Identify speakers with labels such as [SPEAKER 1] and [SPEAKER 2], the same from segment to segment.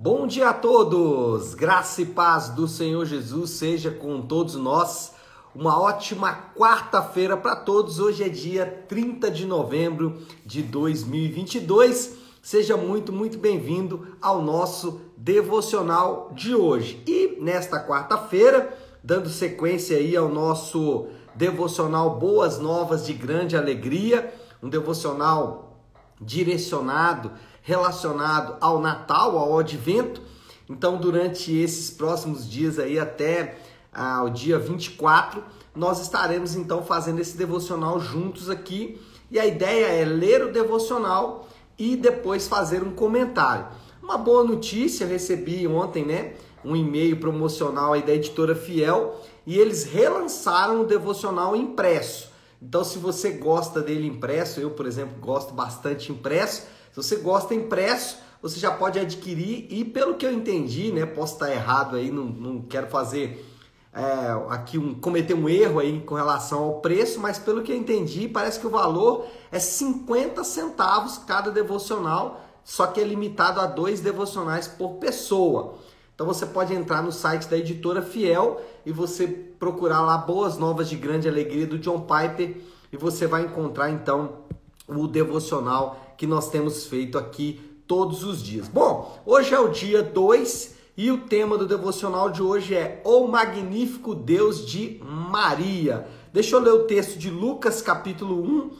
[SPEAKER 1] Bom dia a todos! Graça e paz do Senhor Jesus seja com todos nós. Uma ótima quarta-feira para todos. Hoje é dia 30 de novembro de 2022. Seja muito, muito bem-vindo ao nosso devocional de hoje. E nesta quarta-feira, dando sequência aí ao nosso devocional Boas Novas de Grande Alegria, um devocional direcionado relacionado ao Natal, ao Advento. Então, durante esses próximos dias aí até ah, o dia 24, nós estaremos então fazendo esse devocional juntos aqui. E a ideia é ler o devocional e depois fazer um comentário. Uma boa notícia, recebi ontem, né, um e-mail promocional aí da editora Fiel e eles relançaram o devocional impresso. Então, se você gosta dele impresso, eu, por exemplo, gosto bastante impresso, se você gosta impresso, você já pode adquirir e pelo que eu entendi, né, posso estar errado aí, não, não quero fazer é, aqui um cometer um erro aí com relação ao preço, mas pelo que eu entendi, parece que o valor é 50 centavos cada devocional, só que é limitado a dois devocionais por pessoa. Então você pode entrar no site da editora Fiel e você procurar lá Boas Novas de Grande Alegria do John Piper e você vai encontrar então o devocional que nós temos feito aqui todos os dias. Bom, hoje é o dia 2 e o tema do devocional de hoje é O Magnífico Deus de Maria. Deixa eu ler o texto de Lucas, capítulo 1,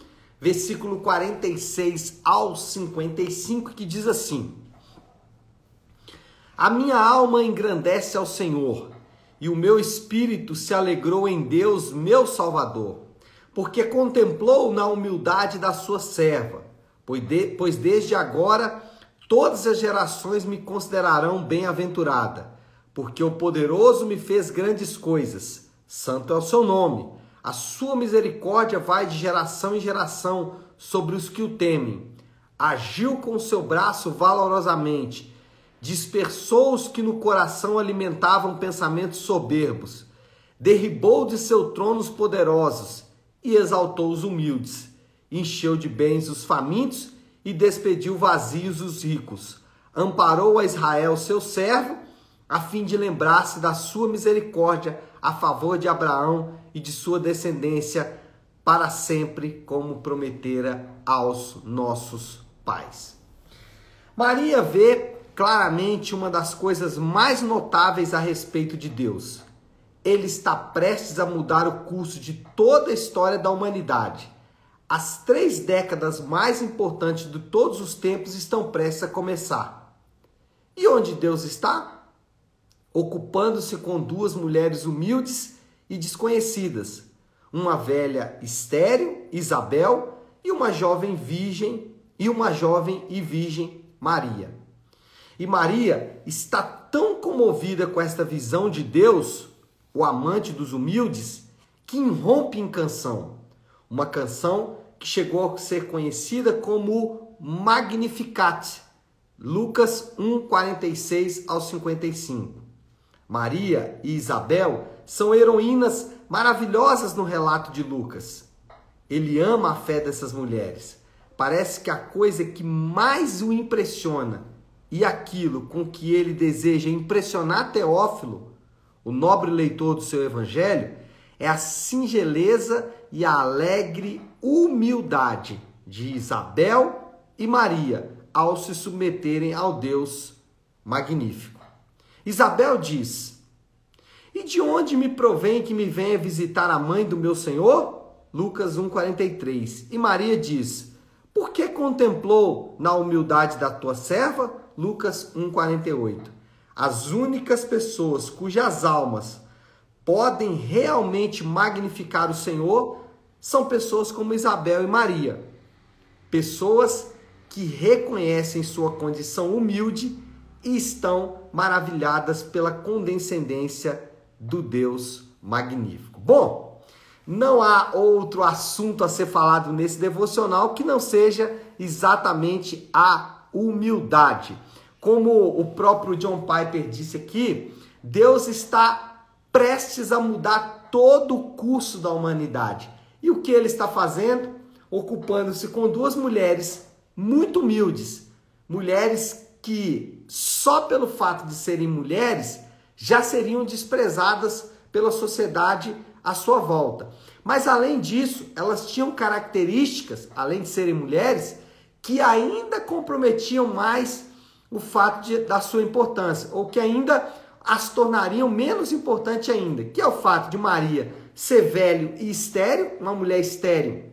[SPEAKER 1] versículo 46 ao 55, que diz assim: A minha alma engrandece ao Senhor, e o meu espírito se alegrou em Deus, meu Salvador, porque contemplou na humildade da sua serva pois desde agora todas as gerações me considerarão bem-aventurada, porque o poderoso me fez grandes coisas. Santo é o seu nome. A sua misericórdia vai de geração em geração sobre os que o temem. Agiu com o seu braço valorosamente, dispersou os que no coração alimentavam pensamentos soberbos, derribou de seu trono os poderosos e exaltou os humildes encheu de bens os famintos e despediu vazios os ricos. Amparou a Israel, seu servo, a fim de lembrar-se da sua misericórdia a favor de Abraão e de sua descendência para sempre, como prometera aos nossos pais. Maria vê claramente uma das coisas mais notáveis a respeito de Deus. Ele está prestes a mudar o curso de toda a história da humanidade as três décadas mais importantes de todos os tempos estão prestes a começar. E onde Deus está? Ocupando-se com duas mulheres humildes e desconhecidas, uma velha estéril, Isabel, e uma jovem virgem, e uma jovem e virgem, Maria. E Maria está tão comovida com esta visão de Deus, o amante dos humildes, que irrompe em canção uma canção que chegou a ser conhecida como Magnificat, Lucas 1, 46 ao 55. Maria e Isabel são heroínas maravilhosas no relato de Lucas. Ele ama a fé dessas mulheres. Parece que a coisa que mais o impressiona e aquilo com que ele deseja impressionar Teófilo, o nobre leitor do seu evangelho, é a singeleza e a alegre humildade de Isabel e Maria ao se submeterem ao Deus magnífico. Isabel diz: E de onde me provém que me venha visitar a mãe do meu Senhor? Lucas 1:43. E Maria diz: Por que contemplou na humildade da tua serva? Lucas 1:48. As únicas pessoas cujas almas podem realmente magnificar o Senhor são pessoas como Isabel e Maria. Pessoas que reconhecem sua condição humilde e estão maravilhadas pela condescendência do Deus magnífico. Bom, não há outro assunto a ser falado nesse devocional que não seja exatamente a humildade. Como o próprio John Piper disse aqui, Deus está prestes a mudar todo o curso da humanidade. E o que ele está fazendo? Ocupando-se com duas mulheres muito humildes, mulheres que só pelo fato de serem mulheres já seriam desprezadas pela sociedade à sua volta. Mas além disso, elas tinham características, além de serem mulheres, que ainda comprometiam mais o fato de, da sua importância, ou que ainda as tornariam menos importante ainda, que é o fato de Maria ser velho e estéreo, uma mulher estéreo,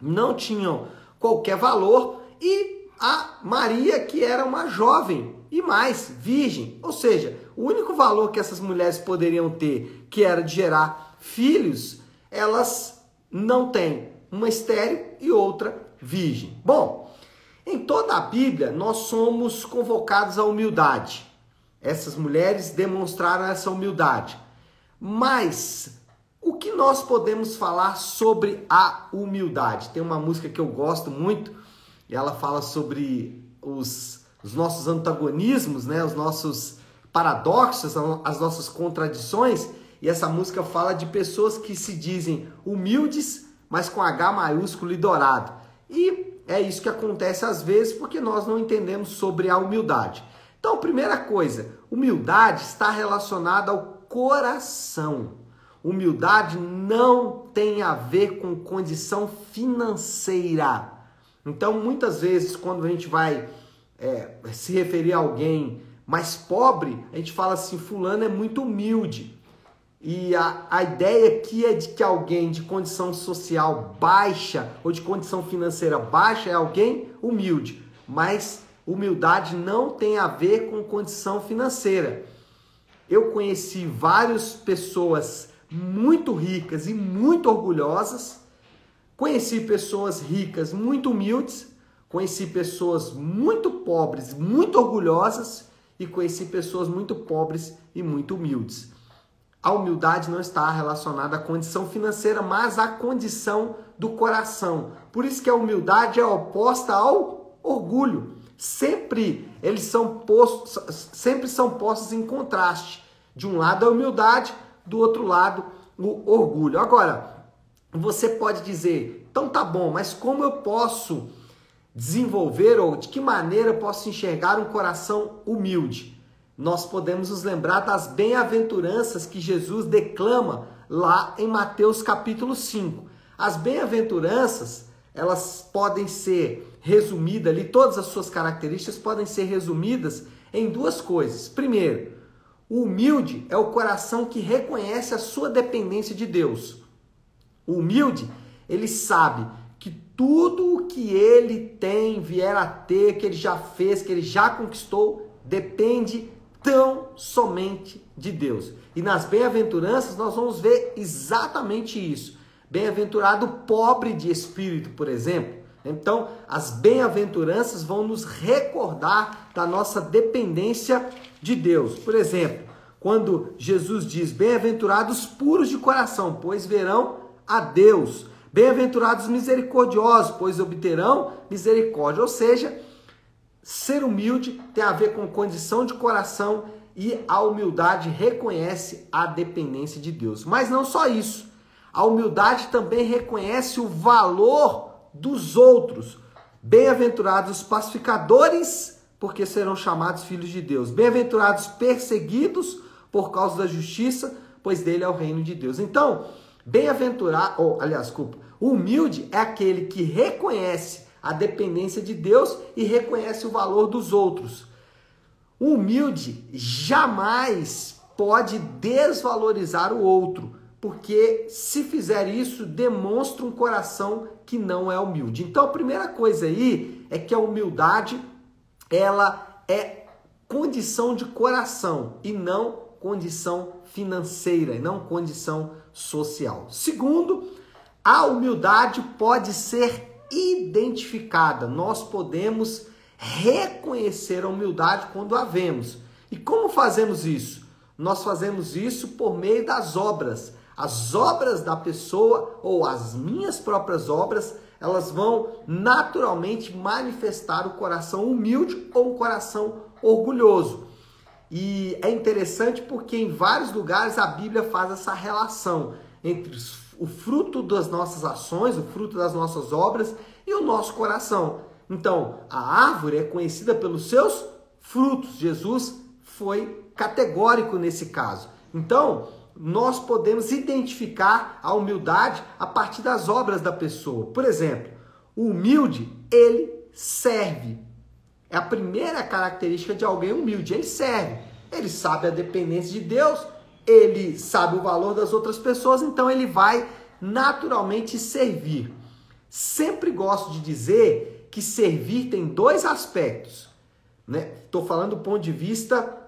[SPEAKER 1] não tinham qualquer valor, e a Maria, que era uma jovem e mais, virgem. Ou seja, o único valor que essas mulheres poderiam ter, que era de gerar filhos, elas não têm. Uma estéreo e outra virgem. Bom, em toda a Bíblia, nós somos convocados à humildade. Essas mulheres demonstraram essa humildade. Mas o que nós podemos falar sobre a humildade? Tem uma música que eu gosto muito, e ela fala sobre os, os nossos antagonismos, né? os nossos paradoxos, as nossas contradições. E essa música fala de pessoas que se dizem humildes, mas com H maiúsculo e dourado. E é isso que acontece às vezes porque nós não entendemos sobre a humildade. Então, primeira coisa, humildade está relacionada ao coração. Humildade não tem a ver com condição financeira. Então, muitas vezes, quando a gente vai é, se referir a alguém mais pobre, a gente fala assim: Fulano é muito humilde. E a, a ideia aqui é de que alguém de condição social baixa ou de condição financeira baixa é alguém humilde. Mas humildade não tem a ver com condição financeira. Eu conheci várias pessoas muito ricas e muito orgulhosas, conheci pessoas ricas muito humildes, conheci pessoas muito pobres, muito orgulhosas e conheci pessoas muito pobres e muito humildes. A humildade não está relacionada à condição financeira, mas à condição do coração. Por isso que a humildade é oposta ao orgulho sempre eles são postos, sempre são postos em contraste. De um lado a humildade, do outro lado o orgulho. Agora, você pode dizer, então tá bom, mas como eu posso desenvolver ou de que maneira eu posso enxergar um coração humilde? Nós podemos nos lembrar das bem-aventuranças que Jesus declama lá em Mateus capítulo 5. As bem-aventuranças, elas podem ser resumida ali, todas as suas características podem ser resumidas em duas coisas. Primeiro, o humilde é o coração que reconhece a sua dependência de Deus. O humilde, ele sabe que tudo o que ele tem, vier a ter, que ele já fez, que ele já conquistou, depende tão somente de Deus. E nas bem-aventuranças nós vamos ver exatamente isso. Bem-aventurado pobre de espírito, por exemplo, então, as bem-aventuranças vão nos recordar da nossa dependência de Deus. Por exemplo, quando Jesus diz: Bem-aventurados puros de coração, pois verão a Deus. Bem-aventurados misericordiosos, pois obterão misericórdia. Ou seja, ser humilde tem a ver com condição de coração e a humildade reconhece a dependência de Deus. Mas não só isso. A humildade também reconhece o valor dos outros. Bem-aventurados os pacificadores, porque serão chamados filhos de Deus. Bem-aventurados perseguidos por causa da justiça, pois dele é o reino de Deus. Então, bem-aventurado, ou aliás, desculpa, humilde é aquele que reconhece a dependência de Deus e reconhece o valor dos outros. Humilde jamais pode desvalorizar o outro, porque se fizer isso, demonstra um coração que não é humilde. Então, a primeira coisa aí é que a humildade ela é condição de coração e não condição financeira, e não condição social. Segundo, a humildade pode ser identificada. Nós podemos reconhecer a humildade quando a vemos. E como fazemos isso? Nós fazemos isso por meio das obras as obras da pessoa ou as minhas próprias obras, elas vão naturalmente manifestar o coração humilde ou o coração orgulhoso. E é interessante porque em vários lugares a Bíblia faz essa relação entre o fruto das nossas ações, o fruto das nossas obras e o nosso coração. Então, a árvore é conhecida pelos seus frutos. Jesus foi categórico nesse caso. Então, nós podemos identificar a humildade a partir das obras da pessoa. Por exemplo, o humilde, ele serve. É a primeira característica de alguém humilde, ele serve. Ele sabe a dependência de Deus, ele sabe o valor das outras pessoas, então ele vai naturalmente servir. Sempre gosto de dizer que servir tem dois aspectos. Estou né? falando do ponto de vista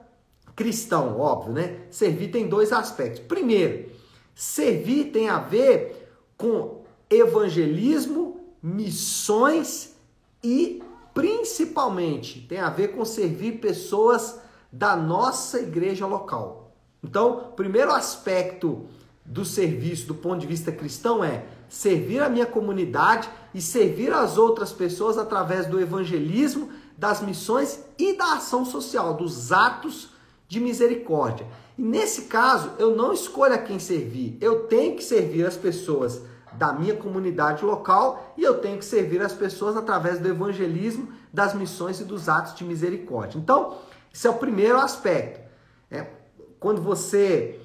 [SPEAKER 1] cristão, óbvio, né? Servir tem dois aspectos. Primeiro, servir tem a ver com evangelismo, missões e principalmente tem a ver com servir pessoas da nossa igreja local. Então, primeiro aspecto do serviço do ponto de vista cristão é servir a minha comunidade e servir as outras pessoas através do evangelismo, das missões e da ação social, dos atos de misericórdia. E nesse caso, eu não escolho a quem servir, eu tenho que servir as pessoas da minha comunidade local e eu tenho que servir as pessoas através do evangelismo, das missões e dos atos de misericórdia. Então, esse é o primeiro aspecto. É, quando você,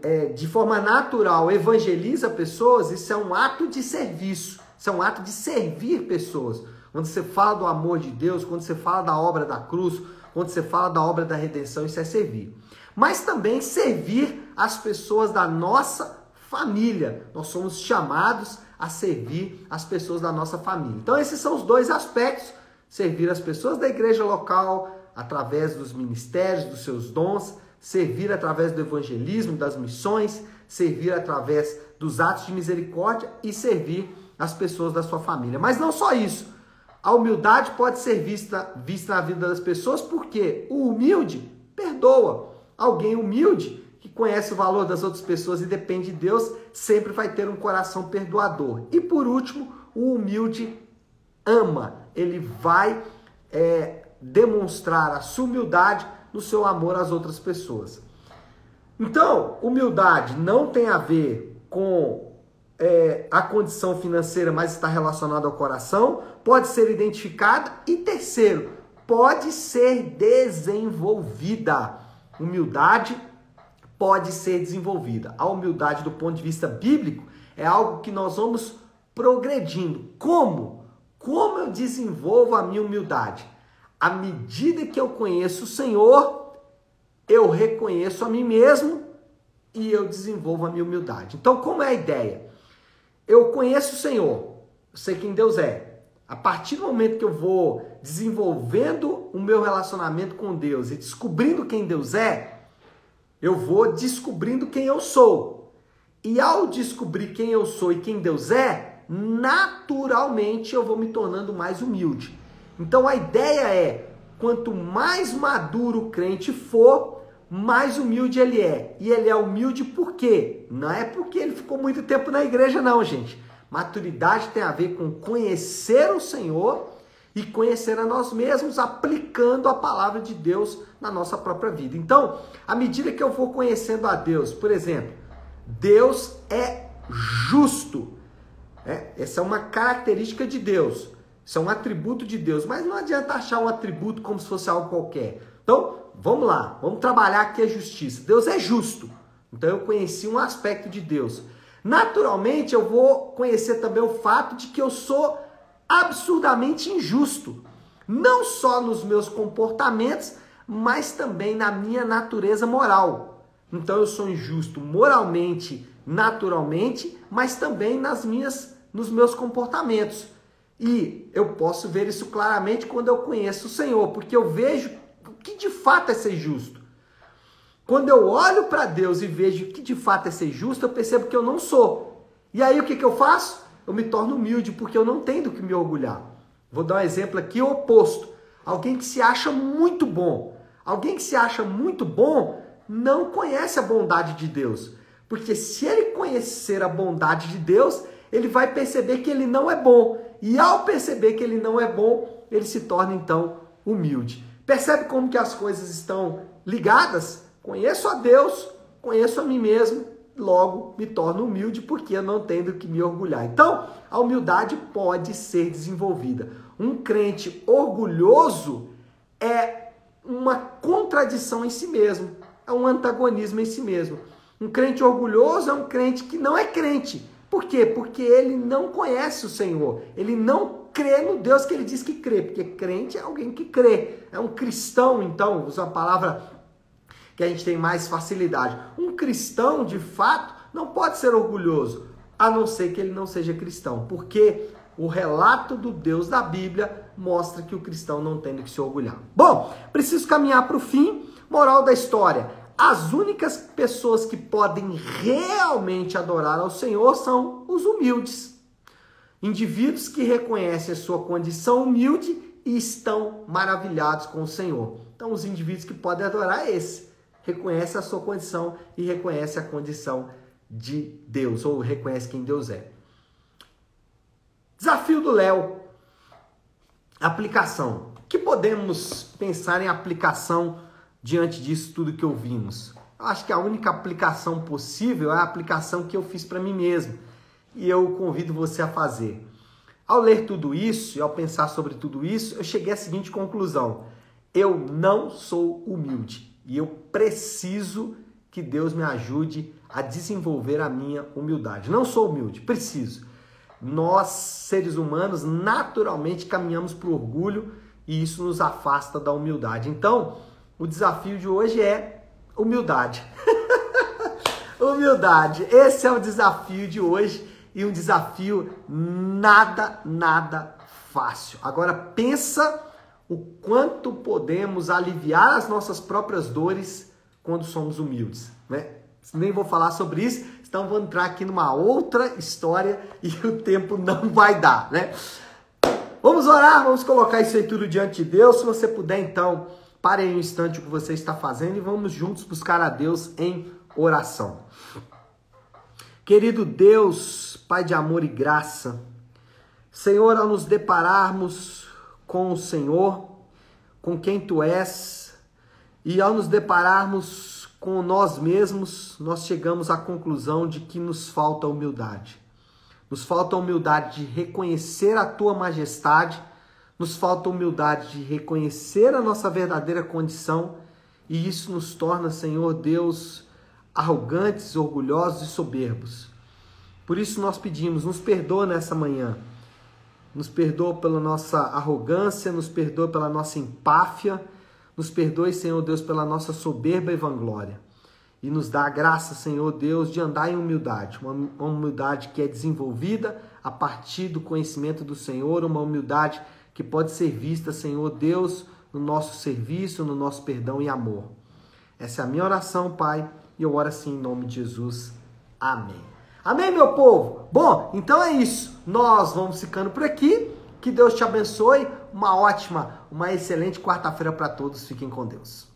[SPEAKER 1] é, de forma natural, evangeliza pessoas, isso é um ato de serviço, isso é um ato de servir pessoas. Quando você fala do amor de Deus, quando você fala da obra da cruz, quando você fala da obra da redenção, isso é servir. Mas também servir as pessoas da nossa família. Nós somos chamados a servir as pessoas da nossa família. Então, esses são os dois aspectos: servir as pessoas da igreja local através dos ministérios, dos seus dons, servir através do evangelismo, das missões, servir através dos atos de misericórdia e servir as pessoas da sua família. Mas não só isso. A humildade pode ser vista, vista na vida das pessoas porque o humilde perdoa. Alguém humilde que conhece o valor das outras pessoas e depende de Deus sempre vai ter um coração perdoador. E por último, o humilde ama. Ele vai é, demonstrar a sua humildade no seu amor às outras pessoas. Então, humildade não tem a ver com é, a condição financeira, mas está relacionada ao coração, pode ser identificada e terceiro, pode ser desenvolvida. Humildade pode ser desenvolvida. A humildade do ponto de vista bíblico é algo que nós vamos progredindo. Como? Como eu desenvolvo a minha humildade? À medida que eu conheço o Senhor, eu reconheço a mim mesmo e eu desenvolvo a minha humildade. Então, como é a ideia? Eu conheço o Senhor, eu sei quem Deus é. A partir do momento que eu vou desenvolvendo o meu relacionamento com Deus e descobrindo quem Deus é, eu vou descobrindo quem eu sou. E ao descobrir quem eu sou e quem Deus é, naturalmente eu vou me tornando mais humilde. Então a ideia é: quanto mais maduro o crente for, mais humilde ele é. E ele é humilde por quê? Não é porque ele ficou muito tempo na igreja, não, gente. Maturidade tem a ver com conhecer o Senhor e conhecer a nós mesmos, aplicando a palavra de Deus na nossa própria vida. Então, à medida que eu for conhecendo a Deus, por exemplo, Deus é justo. É, essa é uma característica de Deus. Isso é um atributo de Deus. Mas não adianta achar um atributo como se fosse algo qualquer. Então, vamos lá, vamos trabalhar aqui a justiça. Deus é justo. Então eu conheci um aspecto de Deus. Naturalmente, eu vou conhecer também o fato de que eu sou absurdamente injusto, não só nos meus comportamentos, mas também na minha natureza moral. Então eu sou injusto moralmente, naturalmente, mas também nas minhas nos meus comportamentos. E eu posso ver isso claramente quando eu conheço o Senhor, porque eu vejo que de fato é ser justo. Quando eu olho para Deus e vejo que de fato é ser justo, eu percebo que eu não sou. E aí o que, que eu faço? Eu me torno humilde, porque eu não tenho do que me orgulhar. Vou dar um exemplo aqui oposto. Alguém que se acha muito bom. Alguém que se acha muito bom não conhece a bondade de Deus. Porque se ele conhecer a bondade de Deus, ele vai perceber que ele não é bom. E ao perceber que ele não é bom, ele se torna então humilde. Percebe como que as coisas estão ligadas? Conheço a Deus, conheço a mim mesmo, logo me torno humilde porque eu não tenho do que me orgulhar. Então, a humildade pode ser desenvolvida. Um crente orgulhoso é um uma contradição em si mesmo, é um antagonismo em si mesmo. Um crente orgulhoso é um crente que não é crente. Por quê? Porque ele não conhece o Senhor, ele não crê no Deus que ele diz que crê, porque crente é alguém que crê, é um cristão, então, usa a palavra que a gente tem mais facilidade. Um cristão, de fato, não pode ser orgulhoso, a não ser que ele não seja cristão, porque o relato do Deus da Bíblia mostra que o cristão não tem que se orgulhar. Bom, preciso caminhar para o fim. Moral da história: as únicas pessoas que podem realmente adorar ao Senhor são os humildes. Indivíduos que reconhecem a sua condição humilde e estão maravilhados com o Senhor. Então, os indivíduos que podem adorar é esse. Reconhece a sua condição e reconhece a condição de Deus, ou reconhece quem Deus é. Desafio do Léo. Aplicação. O que podemos pensar em aplicação diante disso tudo que ouvimos? Eu acho que a única aplicação possível é a aplicação que eu fiz para mim mesmo e eu convido você a fazer. Ao ler tudo isso e ao pensar sobre tudo isso, eu cheguei à seguinte conclusão: eu não sou humilde e eu preciso que Deus me ajude a desenvolver a minha humildade. Não sou humilde, preciso. Nós, seres humanos, naturalmente caminhamos para o orgulho e isso nos afasta da humildade. Então, o desafio de hoje é humildade. humildade. Esse é o desafio de hoje e um desafio nada, nada fácil. Agora pensa o quanto podemos aliviar as nossas próprias dores quando somos humildes, né? Nem vou falar sobre isso, então vou entrar aqui numa outra história e o tempo não vai dar, né? Vamos orar, vamos colocar isso aí tudo diante de Deus. Se você puder, então, pare aí um instante o que você está fazendo e vamos juntos buscar a Deus em oração. Querido Deus, Pai de amor e graça, Senhor, ao nos depararmos com o Senhor, com quem Tu és, e ao nos depararmos com nós mesmos, nós chegamos à conclusão de que nos falta humildade. Nos falta humildade de reconhecer a Tua majestade, nos falta humildade de reconhecer a nossa verdadeira condição, e isso nos torna, Senhor Deus, arrogantes, orgulhosos e soberbos. Por isso nós pedimos, nos perdoa nessa manhã. Nos perdoa pela nossa arrogância, nos perdoa pela nossa empáfia, nos perdoe, Senhor Deus, pela nossa soberba e vanglória. E nos dá a graça, Senhor Deus, de andar em humildade, uma humildade que é desenvolvida a partir do conhecimento do Senhor, uma humildade que pode ser vista, Senhor Deus, no nosso serviço, no nosso perdão e amor. Essa é a minha oração, Pai e eu oro assim em nome de Jesus. Amém. Amém, meu povo? Bom, então é isso. Nós vamos ficando por aqui. Que Deus te abençoe. Uma ótima, uma excelente quarta-feira para todos. Fiquem com Deus.